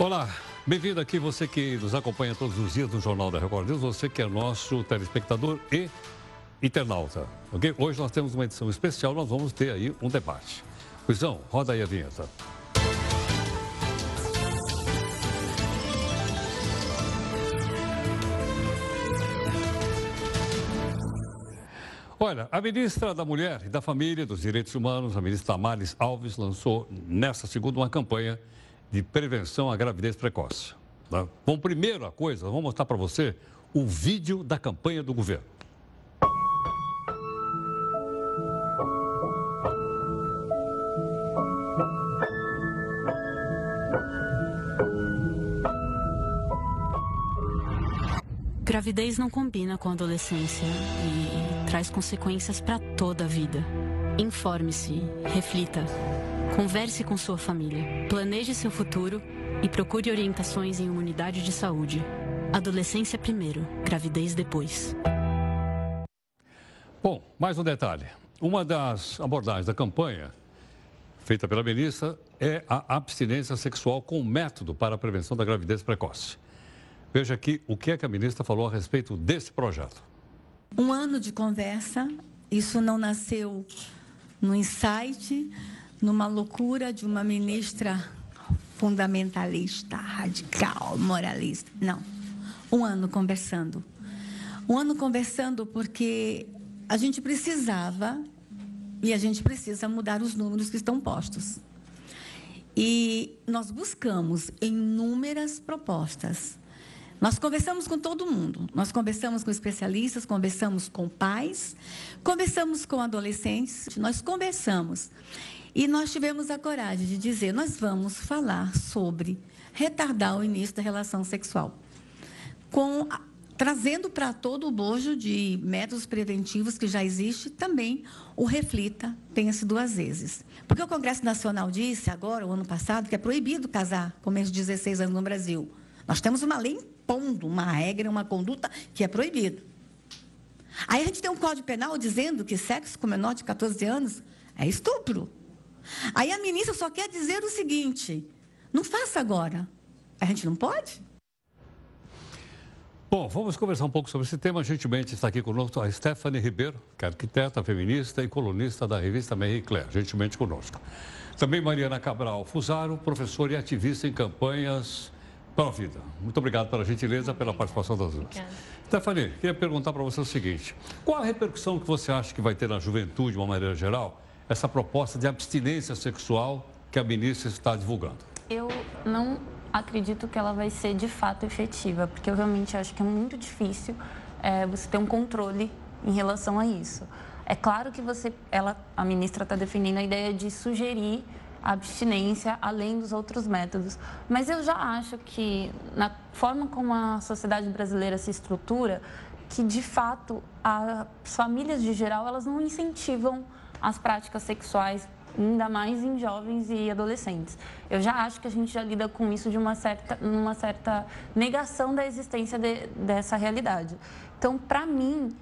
Olá, bem-vindo aqui, você que nos acompanha todos os dias no Jornal da Record News, você que é nosso telespectador e internauta, ok? Hoje nós temos uma edição especial, nós vamos ter aí um debate. Luizão, roda aí a vinheta. Olha, a ministra da Mulher e da Família e dos Direitos Humanos, a ministra Amalis Alves, lançou nesta segunda uma campanha de prevenção à gravidez precoce. Tá? Bom, primeira coisa, vou mostrar para você o vídeo da campanha do governo. Gravidez não combina com a adolescência e traz consequências para toda a vida. Informe-se, reflita. Converse com sua família, planeje seu futuro e procure orientações em uma unidade de saúde. Adolescência primeiro, gravidez depois. Bom, mais um detalhe. Uma das abordagens da campanha feita pela ministra é a abstinência sexual com método para a prevenção da gravidez precoce. Veja aqui o que é que a ministra falou a respeito desse projeto. Um ano de conversa, isso não nasceu no insight, numa loucura de uma ministra fundamentalista, radical, moralista. Não. Um ano conversando. Um ano conversando porque a gente precisava e a gente precisa mudar os números que estão postos. E nós buscamos inúmeras propostas. Nós conversamos com todo mundo. Nós conversamos com especialistas, conversamos com pais, conversamos com adolescentes, nós conversamos. E nós tivemos a coragem de dizer: nós vamos falar sobre retardar o início da relação sexual. Com, trazendo para todo o bojo de métodos preventivos que já existe, também o reflita, pense duas vezes. Porque o Congresso Nacional disse agora, o ano passado, que é proibido casar com menos de 16 anos no Brasil. Nós temos uma lei impondo uma regra, uma conduta que é proibida. Aí a gente tem um código penal dizendo que sexo com menor de 14 anos é estupro. Aí a ministra só quer dizer o seguinte: não faça agora. A gente não pode? Bom, vamos conversar um pouco sobre esse tema. Gentilmente está aqui conosco a Stephanie Ribeiro, que é arquiteta, feminista e colunista da revista Marie Claire. Gentilmente conosco. Também Mariana Cabral Fusaro, professora e ativista em campanhas para a vida. Muito obrigado pela gentileza, pela participação das duas. Stephanie, queria perguntar para você o seguinte: qual a repercussão que você acha que vai ter na juventude, de uma maneira geral, essa proposta de abstinência sexual que a ministra está divulgando? Eu não acredito que ela vai ser de fato efetiva, porque eu realmente acho que é muito difícil é, você ter um controle em relação a isso. É claro que você, ela, a ministra está defendendo a ideia de sugerir a abstinência além dos outros métodos, mas eu já acho que na forma como a sociedade brasileira se estrutura, que de fato as famílias de geral elas não incentivam as práticas sexuais, ainda mais em jovens e adolescentes. Eu já acho que a gente já lida com isso de uma certa, uma certa negação da existência de, dessa realidade. Então, para mim,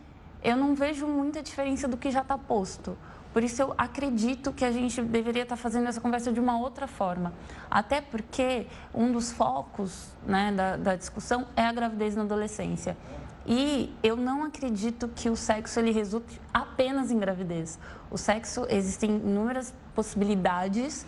eu não vejo muita diferença do que já está posto. Por isso, eu acredito que a gente deveria estar tá fazendo essa conversa de uma outra forma. Até porque um dos focos né, da, da discussão é a gravidez na adolescência. E eu não acredito que o sexo ele resulte apenas em gravidez. O sexo existem inúmeras possibilidades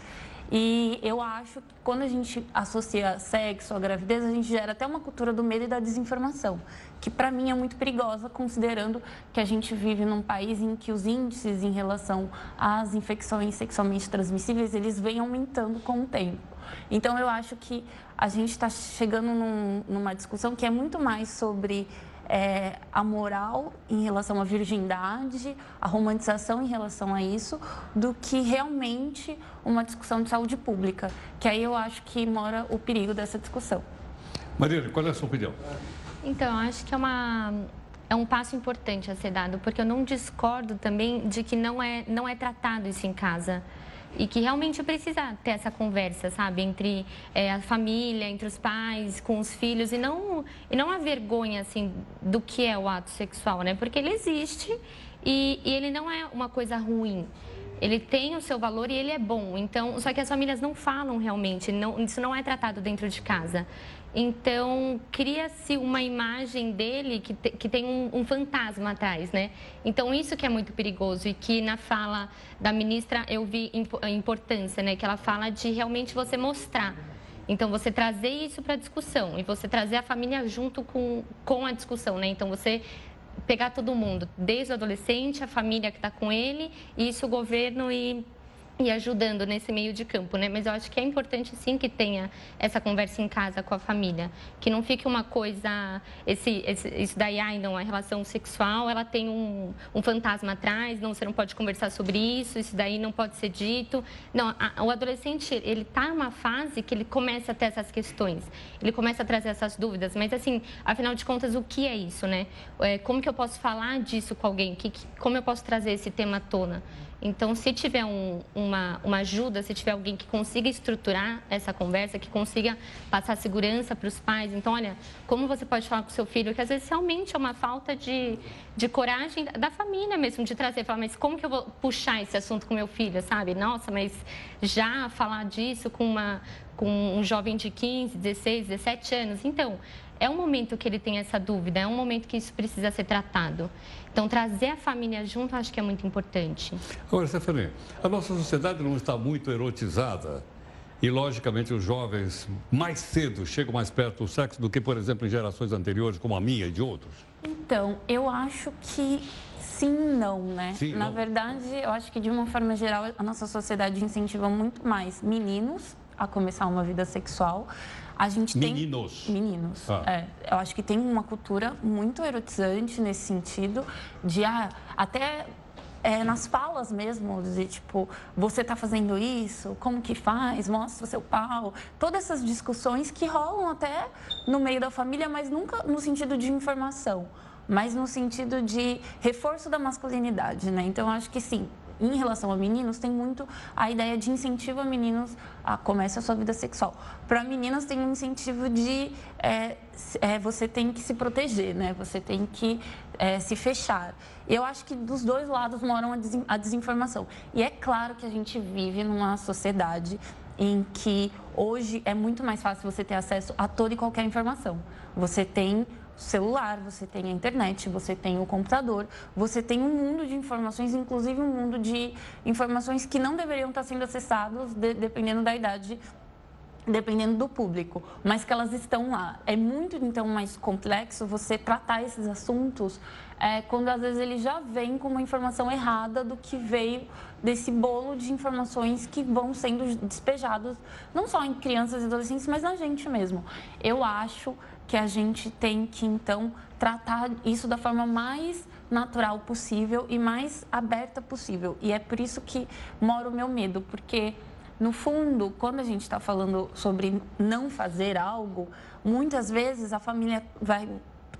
e eu acho que quando a gente associa sexo à gravidez, a gente gera até uma cultura do medo e da desinformação, que para mim é muito perigosa, considerando que a gente vive num país em que os índices em relação às infecções sexualmente transmissíveis, eles vêm aumentando com o tempo. Então eu acho que a gente está chegando num, numa discussão que é muito mais sobre é, a moral em relação à virgindade, a romantização em relação a isso, do que realmente uma discussão de saúde pública. Que aí eu acho que mora o perigo dessa discussão. Maria, qual é a sua opinião? Então, acho que é uma é um passo importante a ser dado, porque eu não discordo também de que não é, não é tratado isso em casa e que realmente precisa ter essa conversa, sabe, entre é, a família, entre os pais, com os filhos e não e não a vergonha assim do que é o ato sexual, né? Porque ele existe e, e ele não é uma coisa ruim. Ele tem o seu valor e ele é bom. Então, só que as famílias não falam realmente, não, isso não é tratado dentro de casa. Então, cria-se uma imagem dele que, te, que tem um, um, fantasma atrás, né? Então, isso que é muito perigoso e que na fala da ministra eu vi a importância, né? Que ela fala de realmente você mostrar. Então, você trazer isso para a discussão e você trazer a família junto com, com a discussão, né? Então, você pegar todo mundo, desde o adolescente, a família que está com ele, e isso o governo e e ajudando nesse meio de campo, né? Mas eu acho que é importante sim que tenha essa conversa em casa com a família, que não fique uma coisa, esse, esse isso daí, ai, não, a relação sexual, ela tem um, um, fantasma atrás, não, você não pode conversar sobre isso, isso daí não pode ser dito. Não, a, o adolescente, ele está numa fase que ele começa a ter essas questões, ele começa a trazer essas dúvidas, mas assim, afinal de contas, o que é isso, né? É, como que eu posso falar disso com alguém? Que, como eu posso trazer esse tema à tona? Então, se tiver um, uma, uma ajuda, se tiver alguém que consiga estruturar essa conversa, que consiga passar segurança para os pais, então, olha, como você pode falar com o seu filho, que às vezes realmente é uma falta de, de coragem da família mesmo, de trazer, falar, mas como que eu vou puxar esse assunto com meu filho, sabe? Nossa, mas já falar disso com, uma, com um jovem de 15, 16, 17 anos. Então, é um momento que ele tem essa dúvida, é um momento que isso precisa ser tratado. Então, trazer a família junto acho que é muito importante. Agora, Stephanie, a nossa sociedade não está muito erotizada e, logicamente, os jovens mais cedo chegam mais perto do sexo do que, por exemplo, em gerações anteriores, como a minha e de outros? Então, eu acho que sim não, né? Sim, Na não. verdade, eu acho que, de uma forma geral, a nossa sociedade incentiva muito mais meninos a começar uma vida sexual a gente tem meninos. Meninos. Ah. É, eu acho que tem uma cultura muito erotizante nesse sentido de ah, até é, nas falas mesmo, de tipo, você está fazendo isso, como que faz, mostra seu pau. Todas essas discussões que rolam até no meio da família, mas nunca no sentido de informação, mas no sentido de reforço da masculinidade, né? Então, acho que sim, em relação a meninos, tem muito a ideia de incentivo a meninos a começar a sua vida sexual. Para meninas, tem um incentivo de é, é, você tem que se proteger, né? Você tem que é, se fechar. Eu acho que dos dois lados moram a desinformação. E é claro que a gente vive numa sociedade em que hoje é muito mais fácil você ter acesso a toda e qualquer informação. Você tem celular, você tem a internet, você tem o computador, você tem um mundo de informações, inclusive um mundo de informações que não deveriam estar sendo acessados de, dependendo da idade dependendo do público, mas que elas estão lá. É muito, então, mais complexo você tratar esses assuntos é, quando, às vezes, ele já vem com uma informação errada do que veio desse bolo de informações que vão sendo despejados, não só em crianças e adolescentes, mas na gente mesmo. Eu acho que a gente tem que, então, tratar isso da forma mais natural possível e mais aberta possível. E é por isso que mora o meu medo, porque, no fundo, quando a gente está falando sobre não fazer algo, muitas vezes a família vai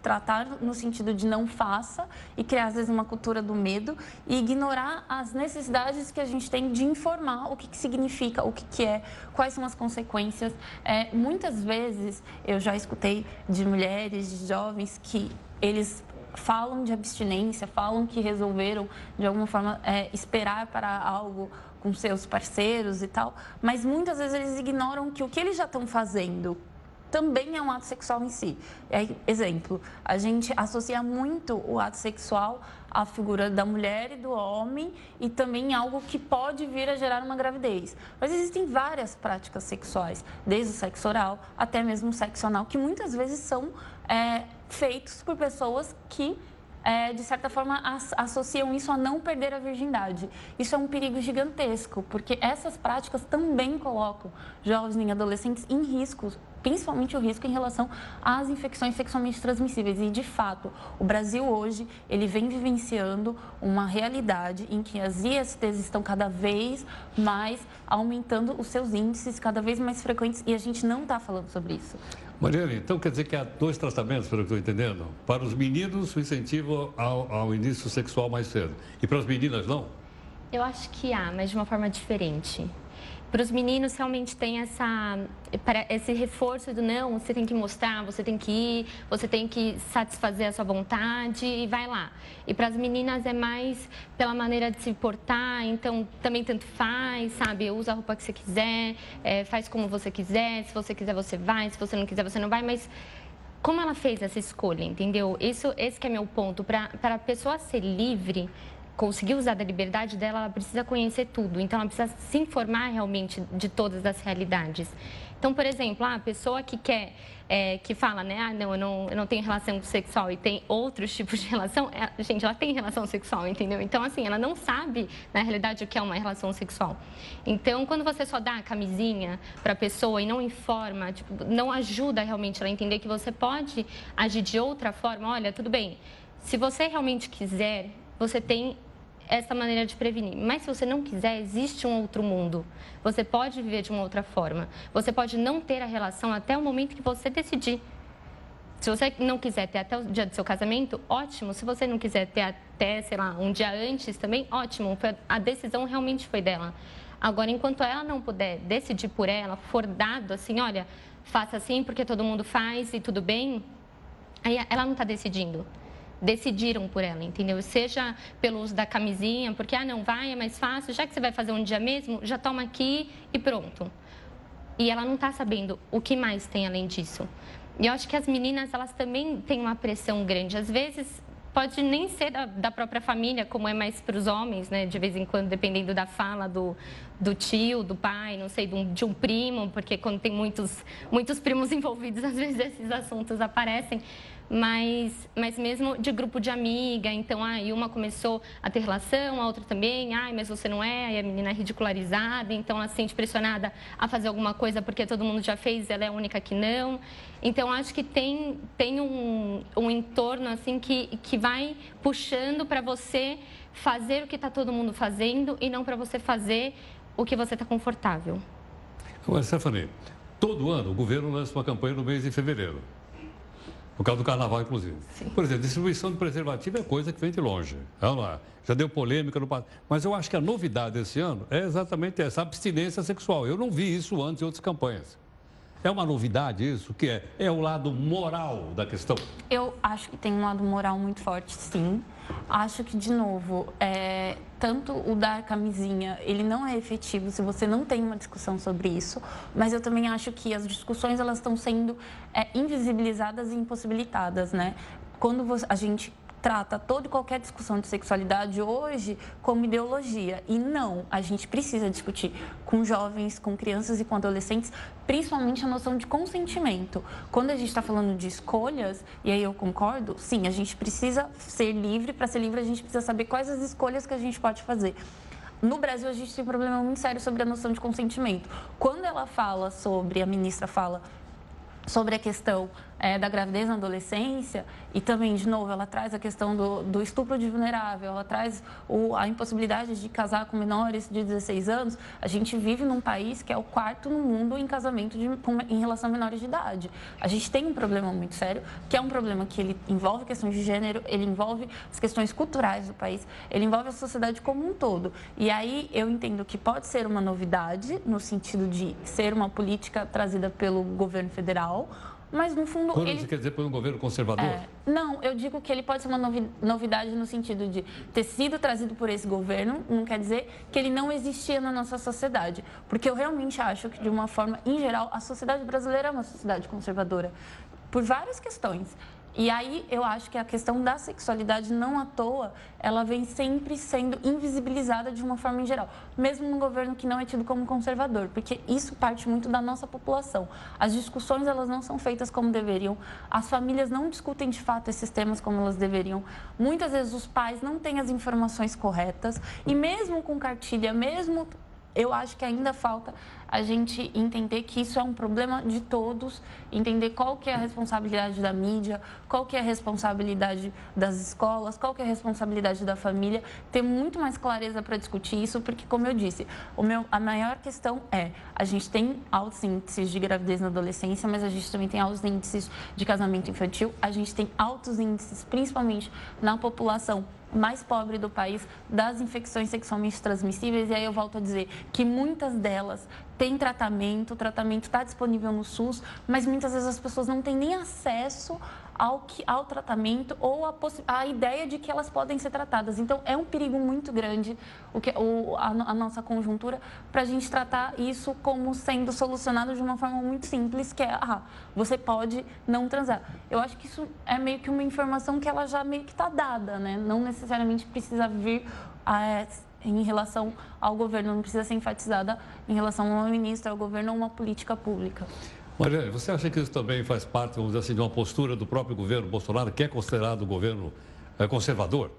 tratar no sentido de não faça e criar, às vezes, uma cultura do medo e ignorar as necessidades que a gente tem de informar o que, que significa, o que, que é, quais são as consequências. É, muitas vezes eu já escutei de mulheres, de jovens, que eles falam de abstinência, falam que resolveram, de alguma forma, é, esperar para algo com seus parceiros e tal, mas muitas vezes eles ignoram que o que eles já estão fazendo também é um ato sexual em si. É, exemplo, a gente associa muito o ato sexual à figura da mulher e do homem e também algo que pode vir a gerar uma gravidez. Mas existem várias práticas sexuais, desde o sexo oral até mesmo o sexo anal, que muitas vezes são é, feitos por pessoas que é, de certa forma, as, associam isso a não perder a virgindade. Isso é um perigo gigantesco, porque essas práticas também colocam jovens e adolescentes em riscos principalmente o risco em relação às infecções sexualmente transmissíveis. E, de fato, o Brasil hoje, ele vem vivenciando uma realidade em que as ISTs estão cada vez mais aumentando os seus índices, cada vez mais frequentes, e a gente não está falando sobre isso. Mariana, então quer dizer que há dois tratamentos, pelo que estou entendendo? Para os meninos, o incentivo ao, ao início sexual mais cedo. E para as meninas, não? Eu acho que há, mas de uma forma diferente. Para os meninos realmente tem essa, esse reforço do não, você tem que mostrar, você tem que ir, você tem que satisfazer a sua vontade e vai lá. E para as meninas é mais pela maneira de se portar, então também tanto faz, sabe? Usa a roupa que você quiser, é, faz como você quiser, se você quiser você vai, se você não quiser você não vai, mas como ela fez essa escolha, entendeu? Isso, esse é meu ponto. Para a pessoa ser livre, conseguir usar da liberdade dela, ela precisa conhecer tudo. Então, ela precisa se informar realmente de todas as realidades. Então, por exemplo, a pessoa que quer, é, que fala, né, ah, não eu, não, eu não tenho relação sexual e tem outros tipos de relação, é, gente, ela tem relação sexual, entendeu? Então, assim, ela não sabe, na realidade, o que é uma relação sexual. Então, quando você só dá a camisinha para a pessoa e não informa, tipo, não ajuda realmente ela a entender que você pode agir de outra forma, olha, tudo bem, se você realmente quiser, você tem essa maneira de prevenir. Mas se você não quiser, existe um outro mundo. Você pode viver de uma outra forma. Você pode não ter a relação até o momento que você decidir. Se você não quiser ter até o dia do seu casamento, ótimo. Se você não quiser ter até, sei lá, um dia antes também, ótimo. A decisão realmente foi dela. Agora, enquanto ela não puder decidir por ela, for dado assim, olha, faça assim porque todo mundo faz e tudo bem, aí ela não está decidindo decidiram por ela, entendeu? Seja pelo uso da camisinha, porque, ah, não, vai, é mais fácil, já que você vai fazer um dia mesmo, já toma aqui e pronto. E ela não está sabendo o que mais tem além disso. E eu acho que as meninas, elas também têm uma pressão grande. Às vezes, pode nem ser da, da própria família, como é mais para os homens, né? De vez em quando, dependendo da fala do, do tio, do pai, não sei, de um, de um primo, porque quando tem muitos, muitos primos envolvidos, às vezes esses assuntos aparecem mas, mas mesmo de grupo de amiga. Então, aí uma começou a ter relação, a outra também, ai, mas você não é, aí a menina é ridicularizada, então ela se sente pressionada a fazer alguma coisa porque todo mundo já fez, ela é a única que não. Então, acho que tem, tem um, um entorno assim que, que vai puxando para você fazer o que está todo mundo fazendo e não para você fazer o que você está confortável. Agora, Stephanie, todo ano o governo lança uma campanha no mês de fevereiro. Por causa do carnaval, inclusive. Sim. Por exemplo, distribuição de preservativo é coisa que vem de longe. Vamos lá. Já deu polêmica no passado. Mas eu acho que a novidade desse ano é exatamente essa, abstinência sexual. Eu não vi isso antes em outras campanhas. É uma novidade isso? que é? É o lado moral da questão? Eu acho que tem um lado moral muito forte, sim. Acho que, de novo, é, tanto o dar camisinha, ele não é efetivo se você não tem uma discussão sobre isso, mas eu também acho que as discussões elas estão sendo é, invisibilizadas e impossibilitadas, né? Quando a gente trata toda e qualquer discussão de sexualidade hoje como ideologia. E não, a gente precisa discutir com jovens, com crianças e com adolescentes, principalmente a noção de consentimento. Quando a gente está falando de escolhas, e aí eu concordo, sim, a gente precisa ser livre. Para ser livre, a gente precisa saber quais as escolhas que a gente pode fazer. No Brasil, a gente tem um problema muito sério sobre a noção de consentimento. Quando ela fala sobre, a ministra fala sobre a questão é, da gravidez na adolescência e também, de novo, ela traz a questão do, do estupro de vulnerável, ela traz o, a impossibilidade de casar com menores de 16 anos. A gente vive num país que é o quarto no mundo em casamento de, com, em relação a menores de idade. A gente tem um problema muito sério, que é um problema que ele envolve questões de gênero, ele envolve as questões culturais do país, ele envolve a sociedade como um todo. E aí eu entendo que pode ser uma novidade, no sentido de ser uma política trazida pelo governo federal, mas, no fundo. Quando ele... você quer dizer por um governo conservador? É, não, eu digo que ele pode ser uma novidade no sentido de ter sido trazido por esse governo, não quer dizer que ele não existia na nossa sociedade. Porque eu realmente acho que, de uma forma em geral, a sociedade brasileira é uma sociedade conservadora. Por várias questões. E aí eu acho que a questão da sexualidade, não à toa, ela vem sempre sendo invisibilizada de uma forma em geral, mesmo no governo que não é tido como conservador, porque isso parte muito da nossa população. As discussões elas não são feitas como deveriam, as famílias não discutem de fato esses temas como elas deveriam. Muitas vezes os pais não têm as informações corretas e mesmo com cartilha, mesmo eu acho que ainda falta a gente entender que isso é um problema de todos, entender qual que é a responsabilidade da mídia, qual que é a responsabilidade das escolas, qual que é a responsabilidade da família, ter muito mais clareza para discutir isso, porque como eu disse, meu, a maior questão é, a gente tem altos índices de gravidez na adolescência, mas a gente também tem altos índices de casamento infantil, a gente tem altos índices, principalmente na população mais pobre do país das infecções sexualmente transmissíveis. E aí eu volto a dizer que muitas delas têm tratamento, o tratamento está disponível no SUS, mas muitas vezes as pessoas não têm nem acesso ao, que, ao tratamento ou a, a ideia de que elas podem ser tratadas. Então, é um perigo muito grande o que, o, a, a nossa conjuntura para a gente tratar isso como sendo solucionado de uma forma muito simples, que é, ah, você pode não transar. Eu acho que isso é meio que uma informação que ela já meio que está dada, né? Não necessariamente precisa vir a, em relação ao governo, não precisa ser enfatizada em relação a uma ministra, ao governo ou uma política pública. Maria, você acha que isso também faz parte, vamos dizer assim, de uma postura do próprio governo Bolsonaro, que é considerado um governo é, conservador?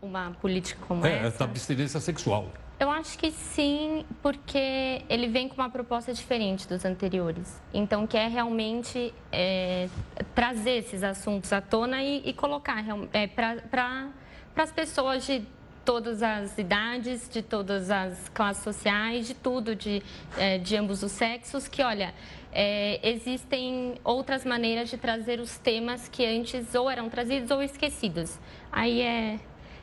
Uma política como é, essa? É, da abstinência sexual. Eu acho que sim, porque ele vem com uma proposta diferente dos anteriores. Então, quer realmente é, trazer esses assuntos à tona e, e colocar é, para as pessoas de todas as idades, de todas as classes sociais, de tudo, de, é, de ambos os sexos, que, olha, é, existem outras maneiras de trazer os temas que antes ou eram trazidos ou esquecidos. Aí é,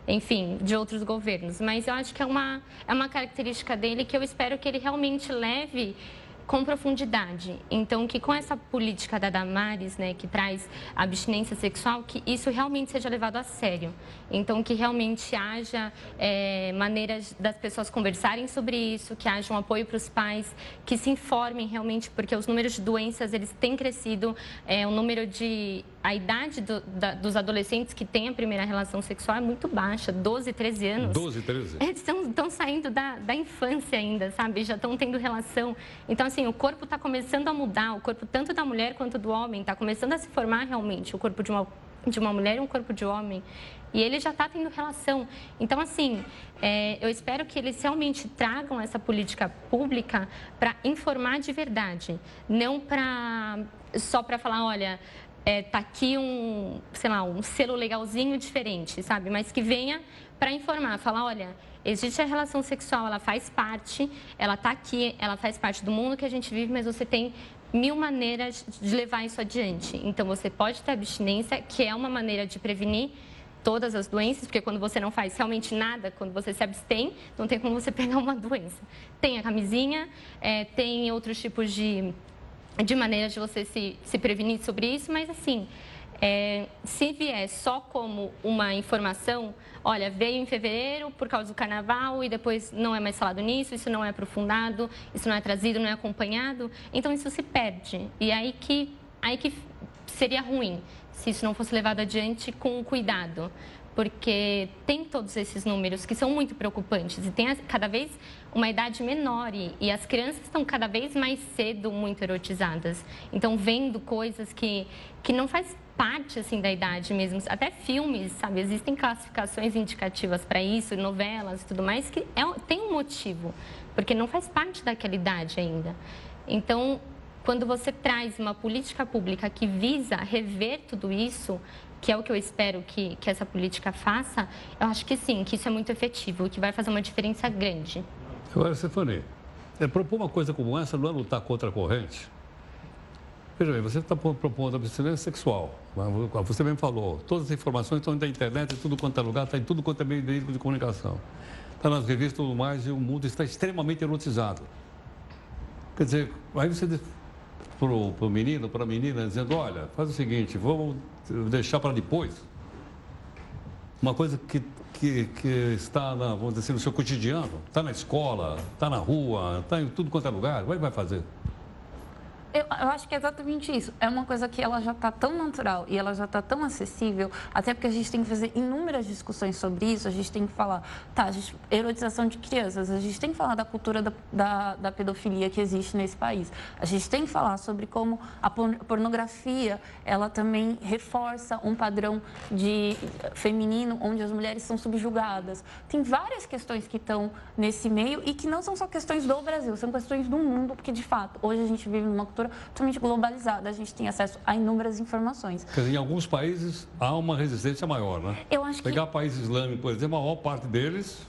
enfim, de outros governos. Mas eu acho que é uma, é uma característica dele que eu espero que ele realmente leve com profundidade. Então, que com essa política da Damares, né, que traz abstinência sexual, que isso realmente seja levado a sério. Então, que realmente haja é, maneiras das pessoas conversarem sobre isso, que haja um apoio para os pais, que se informem realmente, porque os números de doenças, eles têm crescido, é, o número de a idade do, da, dos adolescentes que têm a primeira relação sexual é muito baixa, 12, 13 anos. 12, 13. Eles estão saindo da, da infância ainda, sabe? Já estão tendo relação. Então, assim, o corpo está começando a mudar, o corpo tanto da mulher quanto do homem está começando a se formar realmente, o corpo de uma, de uma mulher e um corpo de homem. E ele já está tendo relação. Então, assim, é, eu espero que eles realmente tragam essa política pública para informar de verdade, não para só para falar, olha, é, tá aqui um, sei lá, um selo legalzinho diferente, sabe? Mas que venha para informar, falar, olha, existe a relação sexual, ela faz parte, ela está aqui, ela faz parte do mundo que a gente vive, mas você tem mil maneiras de levar isso adiante. Então, você pode ter abstinência, que é uma maneira de prevenir todas as doenças, porque quando você não faz realmente nada, quando você se abstém, não tem como você pegar uma doença. Tem a camisinha, é, tem outros tipos de de maneira de você se, se prevenir sobre isso, mas assim, é, se vier só como uma informação, olha, veio em fevereiro por causa do carnaval e depois não é mais falado nisso, isso não é aprofundado, isso não é trazido, não é acompanhado, então isso se perde. E aí que, aí que seria ruim se isso não fosse levado adiante com cuidado porque tem todos esses números que são muito preocupantes e tem cada vez uma idade menor e, as crianças estão cada vez mais cedo muito erotizadas. Então, vendo coisas que, que não faz parte assim da idade mesmo, até filmes, sabe? Existem classificações indicativas para isso, novelas e tudo mais que é, tem um motivo, porque não faz parte daquela idade ainda. Então, quando você traz uma política pública que visa rever tudo isso, que é o que eu espero que, que essa política faça, eu acho que sim, que isso é muito efetivo, que vai fazer uma diferença grande. Agora, Stefani, é, propor uma coisa como essa não é lutar contra a corrente? Veja bem, você está propondo abstinência sexual. Você mesmo falou, todas as informações estão na internet, em tudo quanto é lugar, está em tudo quanto é meio de comunicação. Está nas revistas e tudo mais, e o mundo está extremamente erotizado. Quer dizer, aí você para o menino, para a menina, dizendo, olha, faz o seguinte, vamos deixar para depois. Uma coisa que, que, que está, na, vamos dizer assim, no seu cotidiano, está na escola, está na rua, está em tudo quanto é lugar, vai, vai fazer. Eu, eu, acho que é exatamente isso. É uma coisa que ela já está tão natural e ela já está tão acessível, até porque a gente tem que fazer inúmeras discussões sobre isso. A gente tem que falar, tá, gente, erotização de crianças, a gente tem que falar da cultura da, da, da, pedofilia que existe nesse país. A gente tem que falar sobre como a pornografia, ela também reforça um padrão de feminino onde as mulheres são subjugadas. Tem várias questões que estão nesse meio e que não são só questões do Brasil, são questões do mundo, porque de fato, hoje a gente vive numa cultura cultura totalmente globalizada. A gente tem acesso a inúmeras informações. Quer dizer, em alguns países há uma resistência maior, né? Eu acho Pegar que... países islâmicos, por exemplo, a maior parte deles...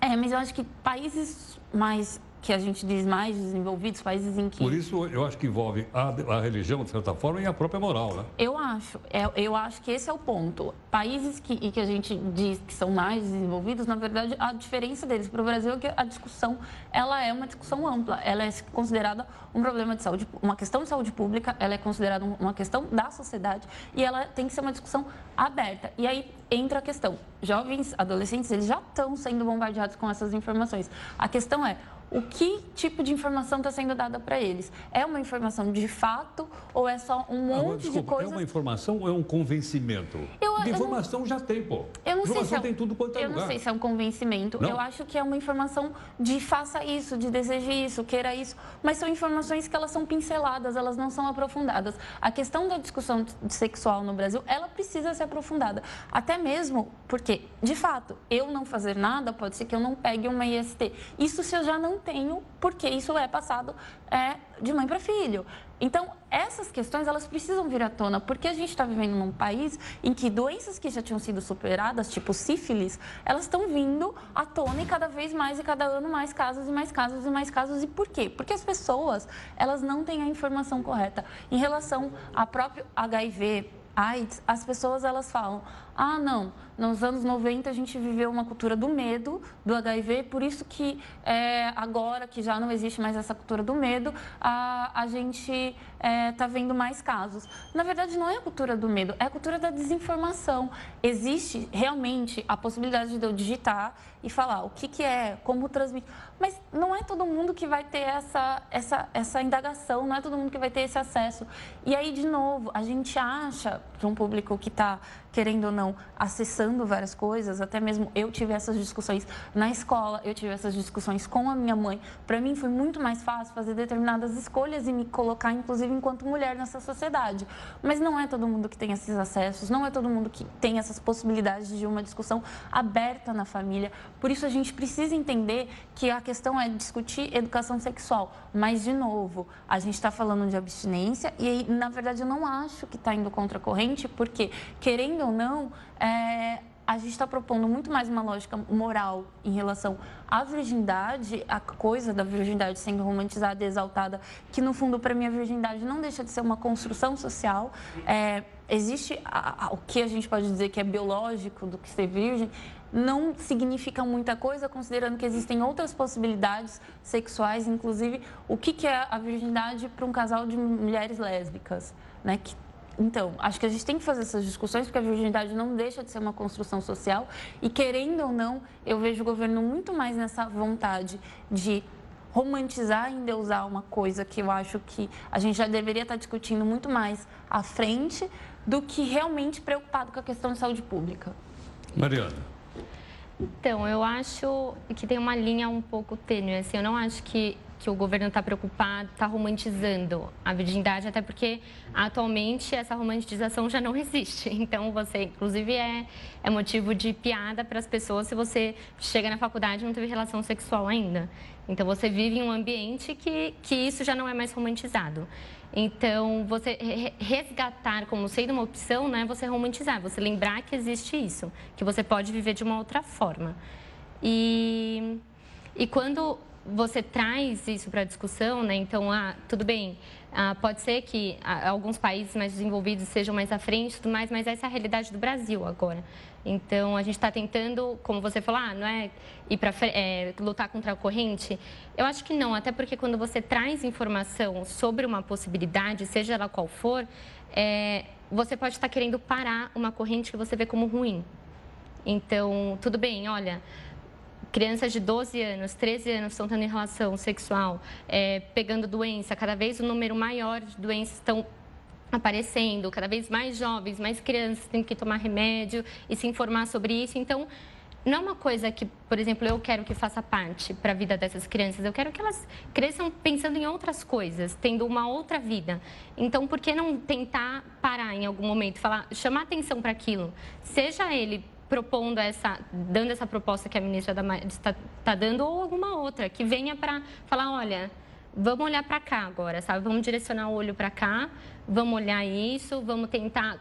É, mas eu acho que países mais que a gente diz mais desenvolvidos, países em que... Por isso, eu acho que envolve a, a religião, de certa forma, e a própria moral, né? Eu acho. É, eu acho que esse é o ponto. Países que, que a gente diz que são mais desenvolvidos, na verdade, a diferença deles para o Brasil é que a discussão, ela é uma discussão ampla. Ela é considerada um problema de saúde, uma questão de saúde pública, ela é considerada uma questão da sociedade e ela tem que ser uma discussão aberta. E aí entra a questão. Jovens, adolescentes, eles já estão sendo bombardeados com essas informações. A questão é, o que tipo de informação está sendo dada para eles. É uma informação de fato ou é só um monte Agora, desculpa, de coisas... É uma informação ou é um convencimento? Eu, de informação não... já tem, pô. Eu não informação sei se é tem tudo quanto é Eu lugar. não sei se é um convencimento. Não? Eu acho que é uma informação de faça isso, de deseje isso, queira isso. Mas são informações que elas são pinceladas, elas não são aprofundadas. A questão da discussão sexual no Brasil, ela precisa ser aprofundada. Até mesmo porque, de fato, eu não fazer nada pode ser que eu não pegue uma IST. Isso se eu já não tenho, porque isso é passado é, de mãe para filho. Então, essas questões, elas precisam vir à tona, porque a gente está vivendo num país em que doenças que já tinham sido superadas, tipo sífilis, elas estão vindo à tona e cada vez mais e cada ano mais casos e mais casos e mais casos. E por quê? Porque as pessoas, elas não têm a informação correta. Em relação ao próprio HIV, AIDS, as pessoas, elas falam, ah, não, nos anos 90 a gente viveu uma cultura do medo do HIV, por isso que é, agora que já não existe mais essa cultura do medo, a, a gente está é, tá vendo mais casos. Na verdade, não é a cultura do medo, é a cultura da desinformação. Existe realmente a possibilidade de eu digitar e falar o que, que é, como transmitir. Mas não é todo mundo que vai ter essa, essa, essa indagação, não é todo mundo que vai ter esse acesso. E aí, de novo, a gente acha, para um público que está querendo ou não, acessando várias coisas. Até mesmo eu tive essas discussões na escola, eu tive essas discussões com a minha mãe. Para mim foi muito mais fácil fazer determinadas escolhas e me colocar, inclusive, enquanto mulher nessa sociedade. Mas não é todo mundo que tem esses acessos, não é todo mundo que tem essas possibilidades de uma discussão aberta na família. Por isso a gente precisa entender que a questão é discutir educação sexual. Mas, de novo, a gente está falando de abstinência e, na verdade, eu não acho que está indo contra a corrente, porque, querendo ou não, é, a gente está propondo muito mais uma lógica moral em relação à virgindade, a coisa da virgindade sendo romantizada e exaltada, que no fundo, para mim, a virgindade não deixa de ser uma construção social. É, existe a, a, o que a gente pode dizer que é biológico do que ser virgem, não significa muita coisa, considerando que existem outras possibilidades sexuais, inclusive o que, que é a virgindade para um casal de mulheres lésbicas, né? Que então, acho que a gente tem que fazer essas discussões, porque a virgindade não deixa de ser uma construção social. E, querendo ou não, eu vejo o governo muito mais nessa vontade de romantizar e endeusar uma coisa que eu acho que a gente já deveria estar discutindo muito mais à frente do que realmente preocupado com a questão de saúde pública. Mariana. Então, eu acho que tem uma linha um pouco tênue. Assim, eu não acho que que o governo está preocupado, está romantizando a virgindade, até porque atualmente essa romantização já não existe. Então, você, inclusive, é, é motivo de piada para as pessoas se você chega na faculdade e não teve relação sexual ainda. Então, você vive em um ambiente que, que isso já não é mais romantizado. Então, você resgatar como sendo uma opção, não é você romantizar, você lembrar que existe isso, que você pode viver de uma outra forma. E, e quando você traz isso para a discussão, né? Então, ah, tudo bem, ah, pode ser que ah, alguns países mais desenvolvidos sejam mais à frente, tudo mais, mas essa é a realidade do Brasil agora. Então, a gente está tentando, como você falou, ah, não é ir para é, lutar contra a corrente. Eu acho que não, até porque quando você traz informação sobre uma possibilidade, seja ela qual for, é, você pode estar tá querendo parar uma corrente que você vê como ruim. Então, tudo bem, olha, crianças de 12 anos, 13 anos estão tendo relação sexual, é, pegando doença, cada vez o um número maior de doenças estão aparecendo, cada vez mais jovens, mais crianças têm que tomar remédio e se informar sobre isso. Então, não é uma coisa que, por exemplo, eu quero que faça parte para a vida dessas crianças. Eu quero que elas cresçam pensando em outras coisas, tendo uma outra vida. Então, por que não tentar parar em algum momento, falar, chamar atenção para aquilo? Seja ele propondo essa, dando essa proposta que a ministra está tá dando ou alguma outra que venha para falar, olha, vamos olhar para cá agora, sabe? Vamos direcionar o olho para cá, vamos olhar isso, vamos tentar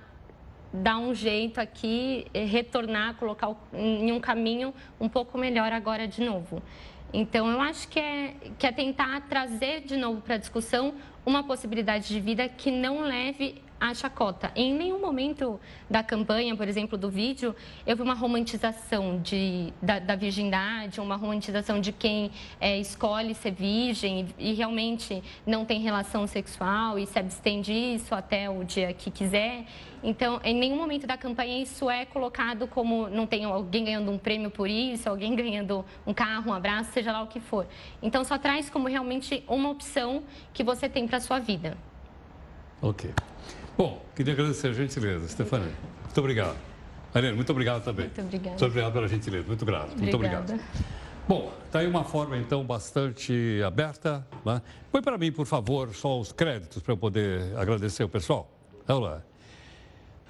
dar um jeito aqui, eh, retornar, colocar em um caminho um pouco melhor agora de novo. Então, eu acho que é, que é tentar trazer de novo para a discussão uma possibilidade de vida que não leve a chacota. Em nenhum momento da campanha, por exemplo, do vídeo, eu vi uma romantização de, da, da virgindade, uma romantização de quem é, escolhe ser virgem e, e, realmente não tem relação sexual e se abstém disso até o dia que quiser. Então, em nenhum momento da campanha isso é colocado como não tem alguém ganhando um prêmio por isso, alguém ganhando um carro, um abraço, seja lá o que for. Então, só traz como realmente uma opção que você tem para sua vida. Ok. Bom, queria agradecer a gentileza, Stefania. Muito obrigado. Mariana, muito obrigado também. Muito obrigada. Muito obrigado pela gentileza, muito grato. Obrigada. Muito obrigado. Bom, está aí uma forma, então, bastante aberta. Né? Põe para mim, por favor, só os créditos para eu poder agradecer o pessoal. Vamos lá.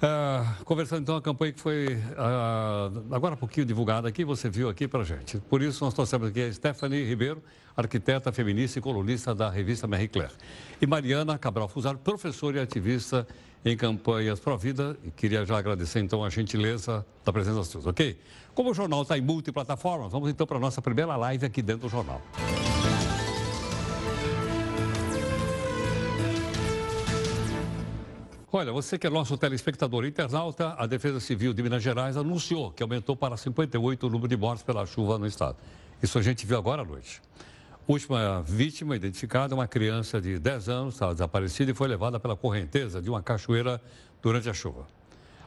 Uh, conversando então a campanha que foi uh, agora há pouquinho divulgada aqui, você viu aqui para gente. Por isso nós trouxemos aqui a Stephanie Ribeiro, arquiteta, feminista e colunista da revista Marie Claire. E Mariana Cabral Fusaro, professora e ativista em campanhas pró-vida. E queria já agradecer então a gentileza da presença suas, ok? Como o jornal está em multiplataformas, vamos então para a nossa primeira live aqui dentro do jornal. Olha, você que é nosso telespectador internauta, a Defesa Civil de Minas Gerais anunciou que aumentou para 58 o número de mortes pela chuva no estado. Isso a gente viu agora à noite. Última vítima identificada, uma criança de 10 anos, estava desaparecida e foi levada pela correnteza de uma cachoeira durante a chuva.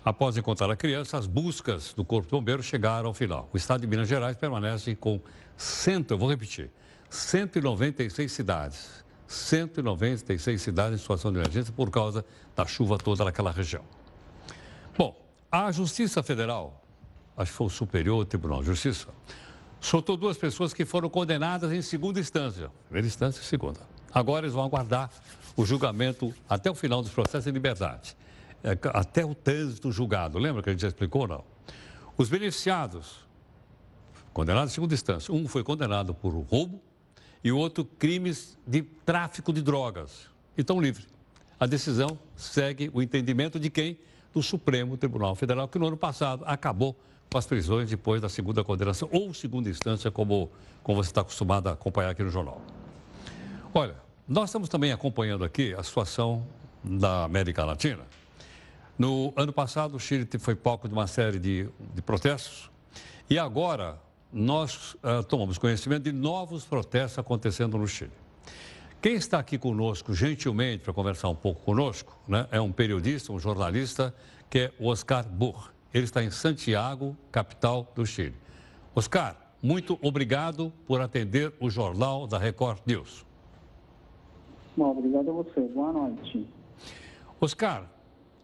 Após encontrar a criança, as buscas do Corpo de Bombeiros chegaram ao final. O estado de Minas Gerais permanece com 100, eu vou repetir, 196 cidades 196 cidades em situação de emergência por causa da chuva toda naquela região. Bom, a Justiça Federal, acho que foi o Superior Tribunal de Justiça, soltou duas pessoas que foram condenadas em segunda instância. Primeira instância e segunda. Agora eles vão aguardar o julgamento até o final dos processos em liberdade. É, até o trânsito julgado. Lembra que a gente já explicou, não? Os beneficiados, condenados em segunda instância, um foi condenado por roubo e outro crimes de tráfico de drogas. E estão livres. A decisão segue o entendimento de quem? Do Supremo Tribunal Federal, que no ano passado acabou com as prisões depois da segunda condenação ou segunda instância, como, como você está acostumado a acompanhar aqui no jornal. Olha, nós estamos também acompanhando aqui a situação da América Latina. No ano passado, o Chile foi palco de uma série de, de protestos e agora nós uh, tomamos conhecimento de novos protestos acontecendo no Chile. Quem está aqui conosco, gentilmente, para conversar um pouco conosco, né, é um periodista, um jornalista, que é o Oscar Burr. Ele está em Santiago, capital do Chile. Oscar, muito obrigado por atender o jornal da Record News. Bom, obrigado a você. Boa noite. Oscar,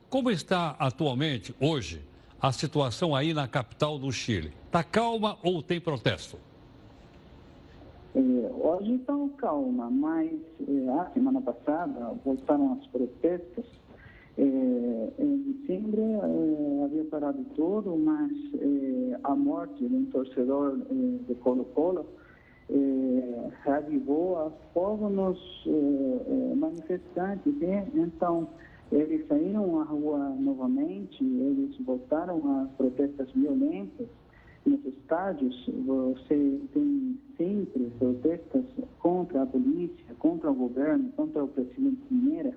como está atualmente, hoje, a situação aí na capital do Chile? Está calma ou tem protesto? É, hoje está calma, mas é, a semana passada voltaram os protestos. É, em dezembro é, havia parado tudo, mas é, a morte de um torcedor é, de Colo-Colo reavivou a fogo nos manifestantes. Né? Então, eles saíram à rua novamente, eles voltaram a protestas violentas nos estádios. Você tem sempre protestas contra a polícia, contra o governo, contra o presidente Mineira.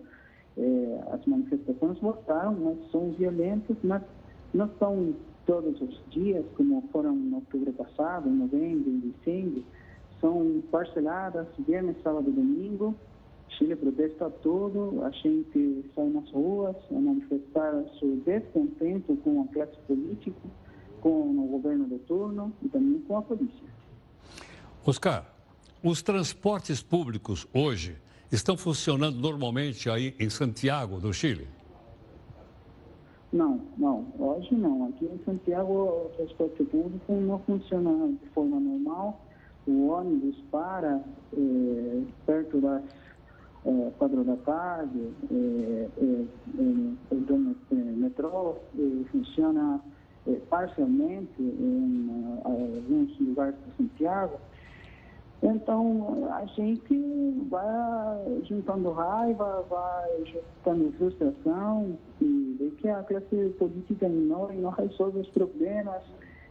É, as manifestações voltaram, mas são violentas, mas não são todos os dias, como foram no outubro passado, em novembro, em dezembro. São parceladas, viernes, sábado e domingo Chile protesta tudo, a gente sai nas ruas a manifestar seu descontento com a classe política, com o governo de turno e também com a polícia. Oscar, os transportes públicos hoje estão funcionando normalmente aí em Santiago, do Chile? Não, não, hoje não. Aqui em Santiago o transporte público não funciona de forma normal. O ônibus para é, perto das é, quadro da tarde, é, é, é o metrô funciona parcialmente em alguns lugares de Santiago. Então, a gente vai juntando raiva, vai juntando frustração e vê que a classe política não, não resolve os problemas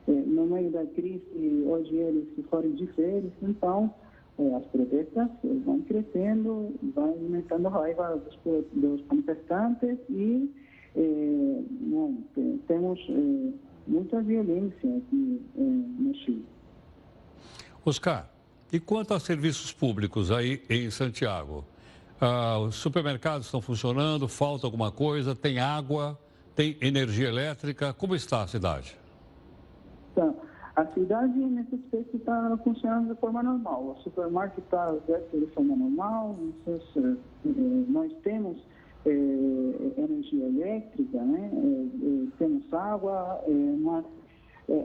é, no meio da crise, hoje eles se forem de férias, então é, as protestas vão crescendo, vai aumentando a raiva dos, dos manifestantes e é, bom, temos é, muita violência aqui é, no Chile. Oscar, e quanto aos serviços públicos aí em Santiago? Ah, os supermercados estão funcionando, falta alguma coisa, tem água, tem energia elétrica, como está a cidade? Tá. A cidade, nesse aspecto, está funcionando de forma normal. O supermercado está aberto de forma normal, eh, nós temos eh, energia elétrica, né? Eh temos água, mas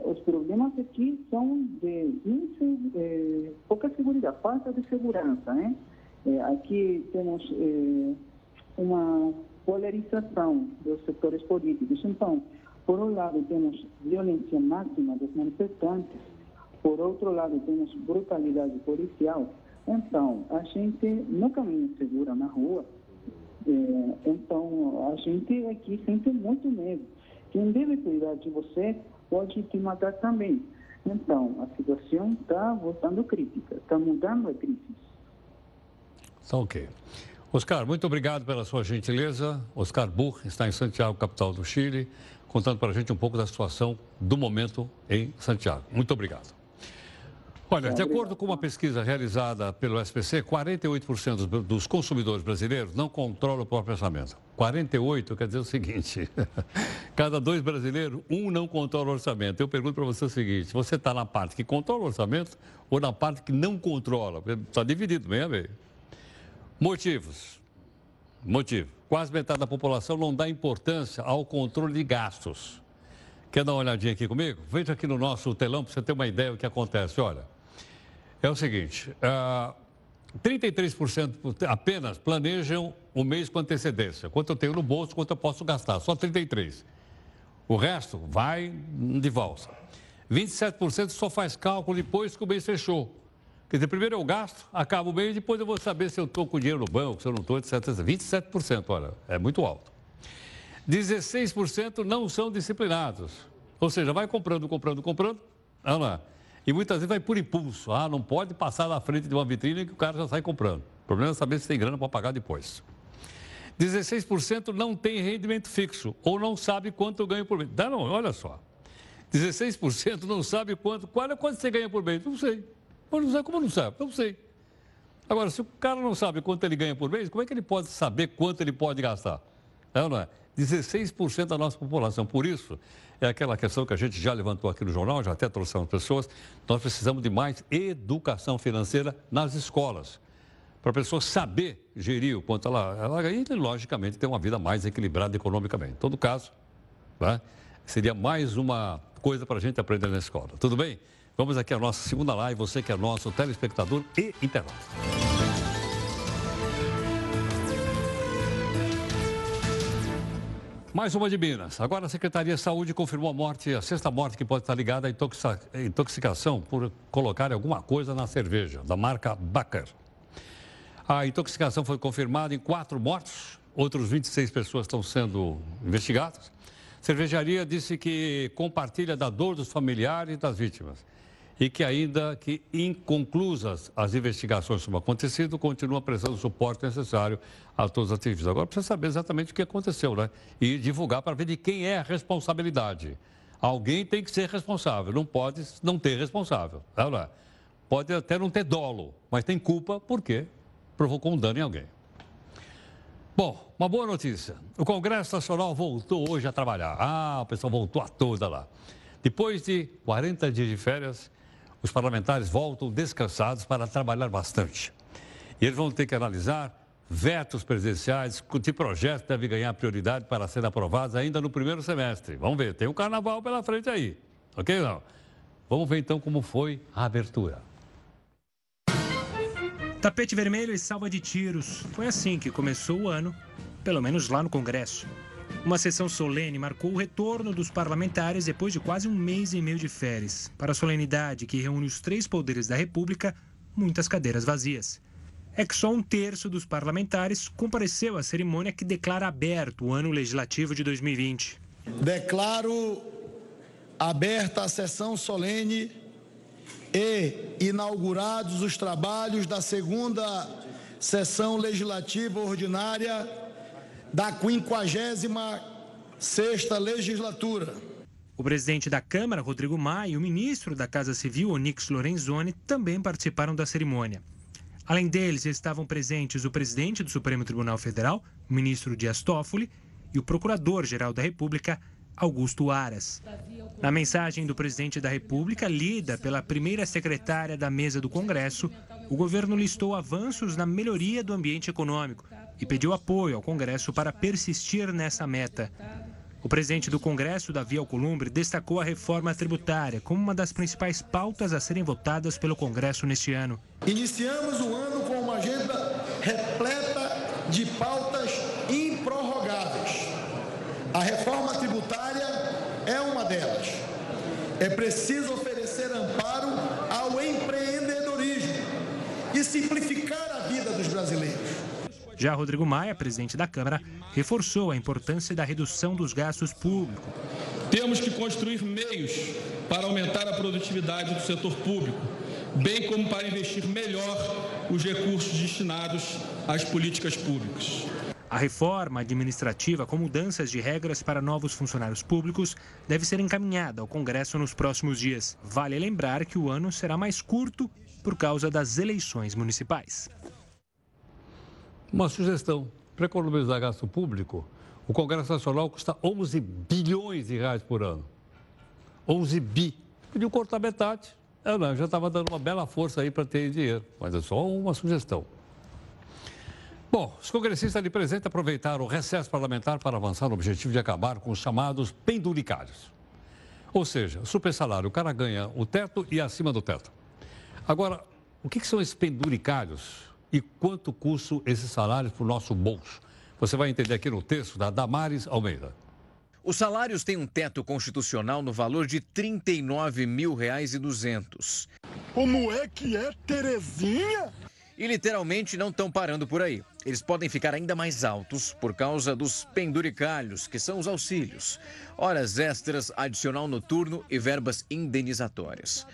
os problemas aqui são de pouca segurança, falta de segurança. Né? aqui temos uma polarização dos setores políticos. Então, por um lado, temos violência máxima dos manifestantes, por outro lado, temos brutalidade policial. Então, a gente no caminho segura na rua. É, então, a gente aqui sente muito medo. Quem deve cuidar de você pode te matar também. Então, a situação está voltando crítica, está mudando a crise. Tá ok. Oscar, muito obrigado pela sua gentileza. Oscar Burr está em Santiago, capital do Chile contando para a gente um pouco da situação do momento em Santiago. Muito obrigado. Olha, de acordo com uma pesquisa realizada pelo SPC, 48% dos consumidores brasileiros não controlam o próprio orçamento. 48 quer dizer o seguinte: cada dois brasileiros, um não controla o orçamento. Eu pergunto para você o seguinte: você está na parte que controla o orçamento ou na parte que não controla? Está dividido, meio a meio. Motivos: Motivo: quase metade da população não dá importância ao controle de gastos. Quer dar uma olhadinha aqui comigo? Veja aqui no nosso telão para você ter uma ideia do que acontece. Olha, é o seguinte: uh, 33% apenas planejam o mês com antecedência. Quanto eu tenho no bolso, quanto eu posso gastar. Só 33%. O resto vai de valsa. 27% só faz cálculo depois que o mês fechou. Quer dizer, primeiro eu gasto, acabo o mês, depois eu vou saber se eu estou com dinheiro no banco, se eu não estou, etc, etc. 27%, olha, é muito alto. 16% não são disciplinados. Ou seja, vai comprando, comprando, comprando, olha lá. E muitas vezes vai por impulso. Ah, não pode passar na frente de uma vitrine que o cara já sai comprando. O problema é saber se tem grana para pagar depois. 16% não tem rendimento fixo ou não sabe quanto ganha por mês. Não, olha só. 16% não sabe quanto. Qual é quanto você ganha por mês? Não sei. Mas não sabe, como não sabe? Não sei. Agora, se o cara não sabe quanto ele ganha por mês, como é que ele pode saber quanto ele pode gastar? É ou não é? 16% da nossa população. Por isso, é aquela questão que a gente já levantou aqui no jornal, já até trouxemos pessoas, nós precisamos de mais educação financeira nas escolas. Para a pessoa saber gerir o quanto ela, ela ganha e, logicamente, ter uma vida mais equilibrada economicamente. Em todo caso, né, seria mais uma coisa para a gente aprender na escola. Tudo bem? Vamos aqui à nossa segunda live, você que é nosso telespectador e internauta. Mais uma de Minas. Agora a Secretaria de Saúde confirmou a morte, a sexta morte que pode estar ligada à intoxicação por colocar alguma coisa na cerveja, da marca Baker. A intoxicação foi confirmada em quatro mortos, outros 26 pessoas estão sendo investigadas. Cervejaria disse que compartilha da dor dos familiares das vítimas e que ainda que inconclusas as investigações sobre o acontecido, continua prestando o suporte necessário a todos os atingidos. Agora precisa saber exatamente o que aconteceu, né? E divulgar para ver de quem é a responsabilidade. Alguém tem que ser responsável, não pode não ter responsável. Não é? Pode até não ter dolo, mas tem culpa porque provocou um dano em alguém. Bom, uma boa notícia. O Congresso Nacional voltou hoje a trabalhar. Ah, o pessoal voltou a toda lá. Depois de 40 dias de férias, os parlamentares voltam descansados para trabalhar bastante. E eles vão ter que analisar vetos presidenciais, que projeto deve ganhar prioridade para serem aprovados ainda no primeiro semestre. Vamos ver, tem um carnaval pela frente aí, ok não? Vamos ver então como foi a abertura. Tapete vermelho e salva de tiros. Foi assim que começou o ano, pelo menos lá no Congresso. Uma sessão solene marcou o retorno dos parlamentares depois de quase um mês e meio de férias. Para a solenidade que reúne os três poderes da República, muitas cadeiras vazias. É que só um terço dos parlamentares compareceu à cerimônia que declara aberto o ano legislativo de 2020. Declaro aberta a sessão solene e inaugurados os trabalhos da segunda sessão legislativa ordinária da 56ª legislatura. O presidente da Câmara, Rodrigo Maia, e o ministro da Casa Civil, Onix Lorenzoni, também participaram da cerimônia. Além deles, estavam presentes o presidente do Supremo Tribunal Federal, o ministro Dias Toffoli, e o procurador-geral da República, Augusto Aras. Na mensagem do presidente da República, lida pela primeira secretária da mesa do Congresso, o governo listou avanços na melhoria do ambiente econômico e pediu apoio ao Congresso para persistir nessa meta. O presidente do Congresso, Davi Alcolumbre, destacou a reforma tributária como uma das principais pautas a serem votadas pelo Congresso neste ano. Iniciamos o ano com uma agenda repleta de pautas improrrogáveis. A reforma tributária é uma delas. É preciso oferecer amparo ao empreendedorismo e simplificar a vida dos brasileiros. Já Rodrigo Maia, presidente da Câmara, reforçou a importância da redução dos gastos públicos. Temos que construir meios para aumentar a produtividade do setor público, bem como para investir melhor os recursos destinados às políticas públicas. A reforma administrativa com mudanças de regras para novos funcionários públicos deve ser encaminhada ao Congresso nos próximos dias. Vale lembrar que o ano será mais curto por causa das eleições municipais. Uma sugestão: para economizar gasto público, o Congresso Nacional custa 11 bilhões de reais por ano. 11 bi. Pediu cortar metade. Eu não, já estava dando uma bela força aí para ter dinheiro, mas é só uma sugestão. Bom, os congressistas ali presentes aproveitaram o recesso parlamentar para avançar no objetivo de acabar com os chamados penduricários. Ou seja, super salário, o cara ganha o teto e acima do teto. Agora, o que, que são esses penduricários e quanto custam esses salários para o nosso bolso? Você vai entender aqui no texto da Damares Almeida. Os salários têm um teto constitucional no valor de 39 mil reais e 200. Como é que é, Terezinha? E literalmente não estão parando por aí. Eles podem ficar ainda mais altos por causa dos penduricalhos, que são os auxílios, horas extras, adicional noturno e verbas indenizatórias.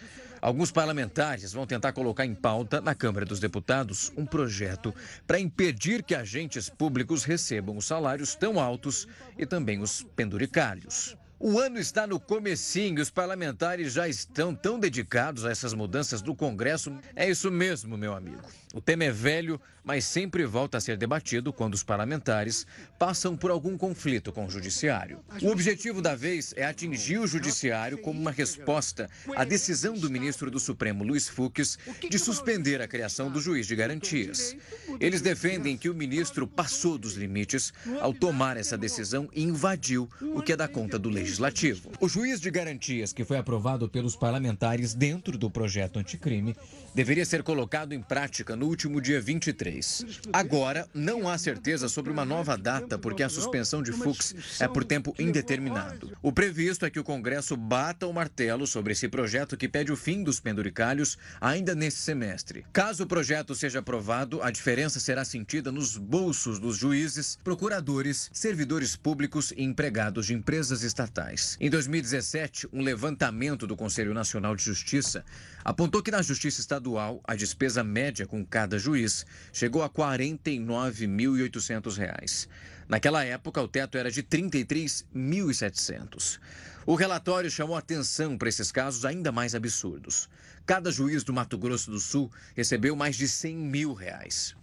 Alguns parlamentares vão tentar colocar em pauta na Câmara dos Deputados um projeto para impedir que agentes públicos recebam os salários tão altos e também os penduricalhos. O ano está no comecinho, os parlamentares já estão tão dedicados a essas mudanças do Congresso. É isso mesmo, meu amigo. O tema é velho, mas sempre volta a ser debatido quando os parlamentares passam por algum conflito com o judiciário. O objetivo da vez é atingir o judiciário como uma resposta à decisão do ministro do Supremo, Luiz Fux, de suspender a criação do juiz de garantias. Eles defendem que o ministro passou dos limites ao tomar essa decisão e invadiu o que é da conta do legislativo. O juiz de garantias, que foi aprovado pelos parlamentares dentro do projeto anticrime, deveria ser colocado em prática no último dia 23. Agora, não há certeza sobre uma nova data, porque a suspensão de Fux é por tempo indeterminado. O previsto é que o Congresso bata o martelo sobre esse projeto que pede o fim dos penduricalhos ainda nesse semestre. Caso o projeto seja aprovado, a diferença será sentida nos bolsos dos juízes, procuradores, servidores públicos e empregados de empresas estatais. Em 2017, um levantamento do Conselho Nacional de Justiça apontou que na Justiça Estadual a despesa média com cada juiz chegou a R$ 49.800. Naquela época, o teto era de R$ 33.700. O relatório chamou atenção para esses casos ainda mais absurdos. Cada juiz do Mato Grosso do Sul recebeu mais de 100 mil reais.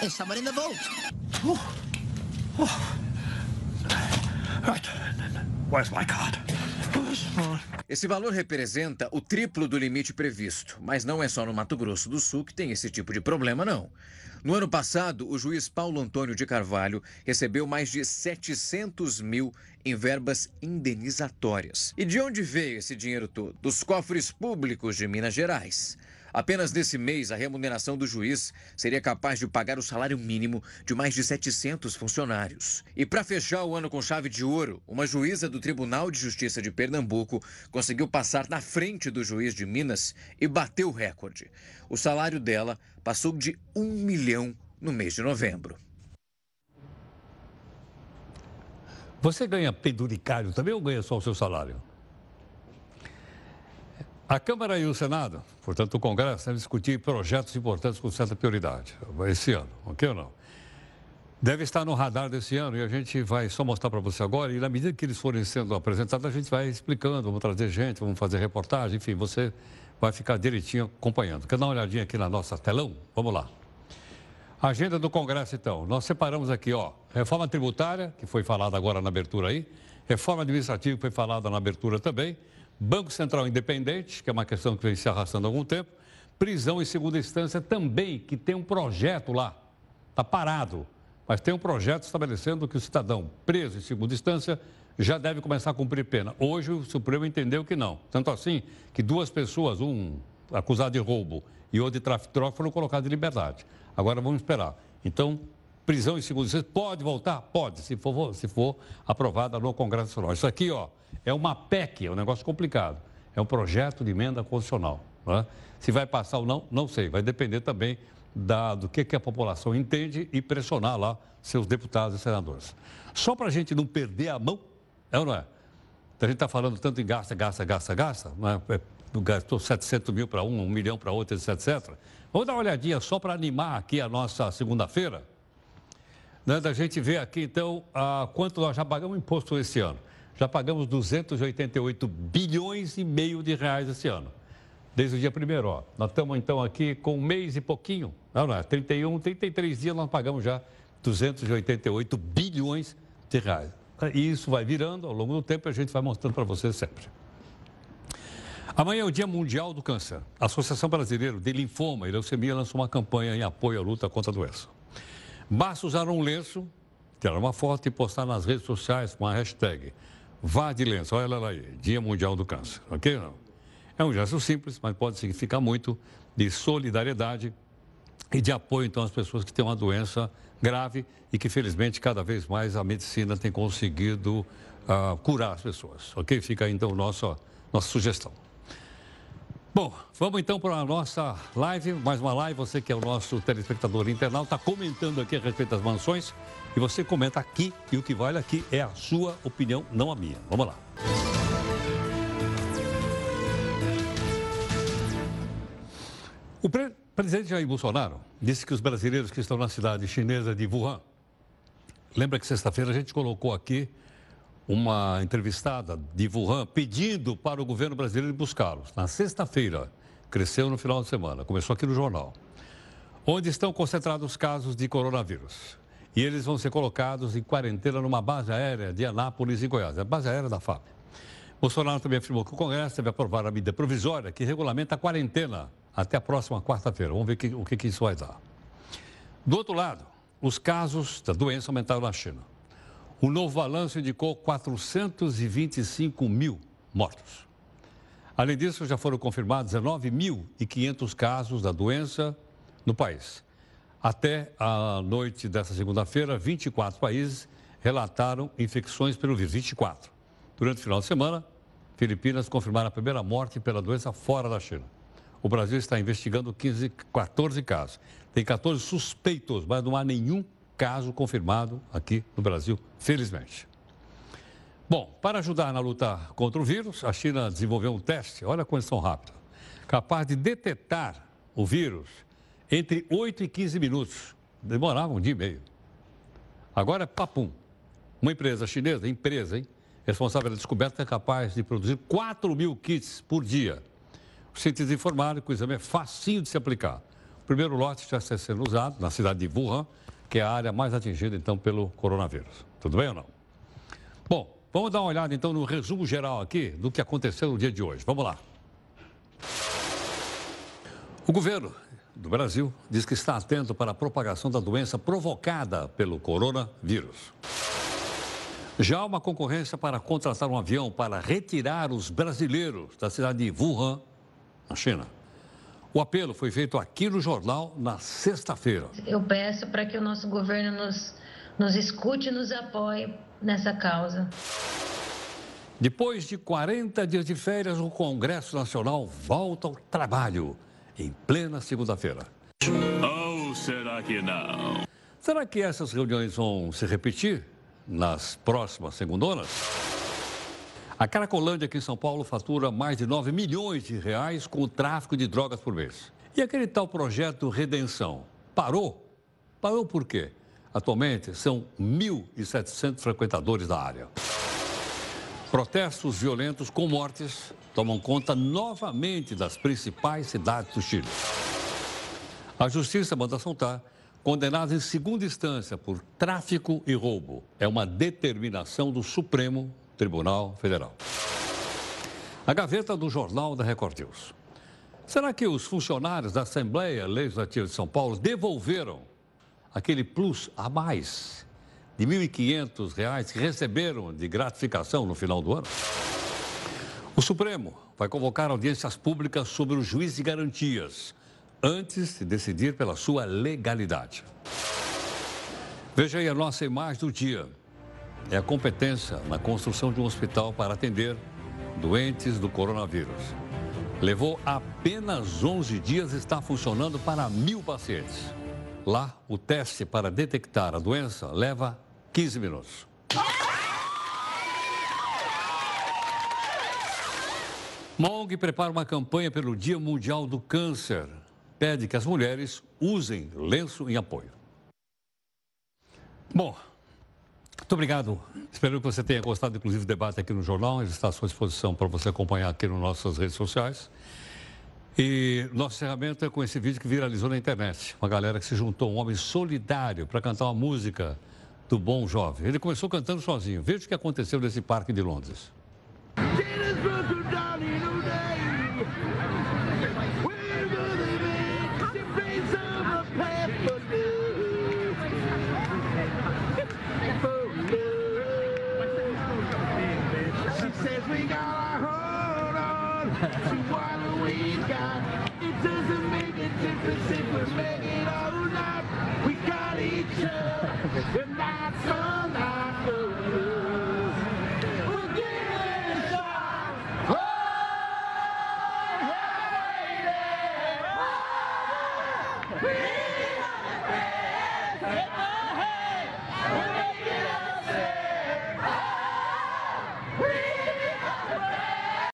Oh, someone in the boat. Oh. Oh. Where's my card? Esse valor representa o triplo do limite previsto, mas não é só no Mato Grosso do Sul que tem esse tipo de problema, não. No ano passado, o juiz Paulo Antônio de Carvalho recebeu mais de 700 mil em verbas indenizatórias. E de onde veio esse dinheiro todo? Dos cofres públicos de Minas Gerais. Apenas nesse mês, a remuneração do juiz seria capaz de pagar o salário mínimo de mais de 700 funcionários. E para fechar o ano com chave de ouro, uma juíza do Tribunal de Justiça de Pernambuco conseguiu passar na frente do juiz de Minas e bateu o recorde. O salário dela passou de um milhão no mês de novembro. Você ganha penduricário também ou ganha só o seu salário? A Câmara e o Senado, portanto o Congresso, devem discutir projetos importantes com certa prioridade esse ano, ok ou não? Deve estar no radar desse ano e a gente vai só mostrar para você agora. E na medida que eles forem sendo apresentados, a gente vai explicando, vamos trazer gente, vamos fazer reportagem, enfim, você vai ficar direitinho acompanhando. Quer dar uma olhadinha aqui na nossa telão? Vamos lá. Agenda do Congresso, então. Nós separamos aqui, ó, reforma tributária, que foi falada agora na abertura aí, reforma administrativa, que foi falada na abertura também, Banco Central Independente, que é uma questão que vem se arrastando há algum tempo, prisão em segunda instância também, que tem um projeto lá, está parado, mas tem um projeto estabelecendo que o cidadão preso em segunda instância já deve começar a cumprir pena. Hoje o Supremo entendeu que não. Tanto assim que duas pessoas, um acusado de roubo e outro de tráfico de droga, foram colocados em liberdade. Agora vamos esperar. Então, prisão em segunda instância pode voltar? Pode, se for, se for aprovada no Congresso Nacional. Isso aqui, ó, é uma PEC, é um negócio complicado. É um projeto de emenda constitucional. É? Se vai passar ou não, não sei. Vai depender também da, do que, que a população entende e pressionar lá seus deputados e senadores. Só para a gente não perder a mão, é ou não é? A gente está falando tanto em gasta, gasta, gasta, gasta, não é? é gastou 700 mil para um, um milhão para outro, etc. Vamos dar uma olhadinha só para animar aqui a nossa segunda-feira. Né, da gente ver aqui, então, a, quanto nós já pagamos imposto esse ano. Já pagamos 288 bilhões e meio de reais esse ano desde o dia primeiro. Ó. Nós estamos então aqui com um mês e pouquinho, não, não é? 31, 33 dias nós pagamos já 288 bilhões de reais. E isso vai virando ao longo do tempo e a gente vai mostrando para vocês sempre. Amanhã é o Dia Mundial do Câncer. A Associação Brasileira de Linfoma e Leucemia lançou uma campanha em apoio à luta contra a doença. Basta usar um lenço, tirar uma foto e postar nas redes sociais com a hashtag Vá de lenço, olha ela aí, Dia Mundial do Câncer, ok ou não? É um gesto simples, mas pode significar muito de solidariedade e de apoio, então, às pessoas que têm uma doença grave e que, felizmente, cada vez mais a medicina tem conseguido uh, curar as pessoas. Ok? Fica aí, então, nossa, nossa sugestão. Bom, vamos então para a nossa live, mais uma live. Você que é o nosso telespectador internauta, está comentando aqui a respeito das mansões. E você comenta aqui, e o que vale aqui é a sua opinião, não a minha. Vamos lá. O pre presidente Jair Bolsonaro disse que os brasileiros que estão na cidade chinesa de Wuhan. Lembra que sexta-feira a gente colocou aqui uma entrevistada de Wuhan pedindo para o governo brasileiro buscá-los. Na sexta-feira, cresceu no final de semana, começou aqui no jornal. Onde estão concentrados os casos de coronavírus. E eles vão ser colocados em quarentena numa base aérea de Anápolis, em Goiás. É a base aérea da FAB. Bolsonaro também afirmou que o Congresso deve aprovar a medida provisória que regulamenta a quarentena até a próxima quarta-feira. Vamos ver que, o que, que isso vai dar. Do outro lado, os casos da doença aumentaram na China. O novo balanço indicou 425 mil mortos. Além disso, já foram confirmados 19.500 casos da doença no país. Até a noite desta segunda-feira, 24 países relataram infecções pelo vírus. 24. Durante o final de semana, Filipinas confirmaram a primeira morte pela doença fora da China. O Brasil está investigando 15, 14 casos. Tem 14 suspeitos, mas não há nenhum caso confirmado aqui no Brasil, felizmente. Bom, para ajudar na luta contra o vírus, a China desenvolveu um teste, olha a condição rápida, capaz de detectar o vírus entre 8 e 15 minutos. Demorava um dia e meio. Agora é papum. Uma empresa chinesa, empresa, hein, responsável pela descoberta, é capaz de produzir 4 mil kits por dia os cientistas informaram que o exame é facinho de se aplicar. O primeiro lote já está sendo usado na cidade de Wuhan, que é a área mais atingida, então, pelo coronavírus. Tudo bem ou não? Bom, vamos dar uma olhada, então, no resumo geral aqui do que aconteceu no dia de hoje. Vamos lá. O governo do Brasil diz que está atento para a propagação da doença provocada pelo coronavírus. Já há uma concorrência para contratar um avião para retirar os brasileiros da cidade de Wuhan na China. O apelo foi feito aqui no jornal na sexta-feira. Eu peço para que o nosso governo nos, nos escute e nos apoie nessa causa. Depois de 40 dias de férias, o Congresso Nacional volta ao trabalho em plena segunda-feira. Ou será que não? Será que essas reuniões vão se repetir nas próximas segundonas? A Caracolândia aqui em São Paulo fatura mais de 9 milhões de reais com o tráfico de drogas por mês. E aquele tal projeto Redenção parou? Parou por quê? Atualmente são 1.700 frequentadores da área. Protestos violentos com mortes tomam conta novamente das principais cidades do Chile. A justiça manda soltar condenados em segunda instância por tráfico e roubo. É uma determinação do Supremo Tribunal Federal. A gaveta do Jornal da Record News. Será que os funcionários da Assembleia Legislativa de São Paulo devolveram aquele plus a mais de R$ 1.500 que receberam de gratificação no final do ano? O Supremo vai convocar audiências públicas sobre o juiz de garantias antes de decidir pela sua legalidade. Veja aí a nossa imagem do dia. É a competência na construção de um hospital para atender doentes do coronavírus. Levou apenas 11 dias e está funcionando para mil pacientes. Lá, o teste para detectar a doença leva 15 minutos. Mong prepara uma campanha pelo Dia Mundial do Câncer. Pede que as mulheres usem lenço em apoio. Bom, muito obrigado. Espero que você tenha gostado, inclusive, do debate aqui no jornal. Ele está à sua disposição para você acompanhar aqui nas nossas redes sociais. E nosso encerramento é com esse vídeo que viralizou na internet. Uma galera que se juntou, um homem solidário, para cantar uma música do Bom Jovem. Ele começou cantando sozinho. Veja o que aconteceu nesse parque de Londres.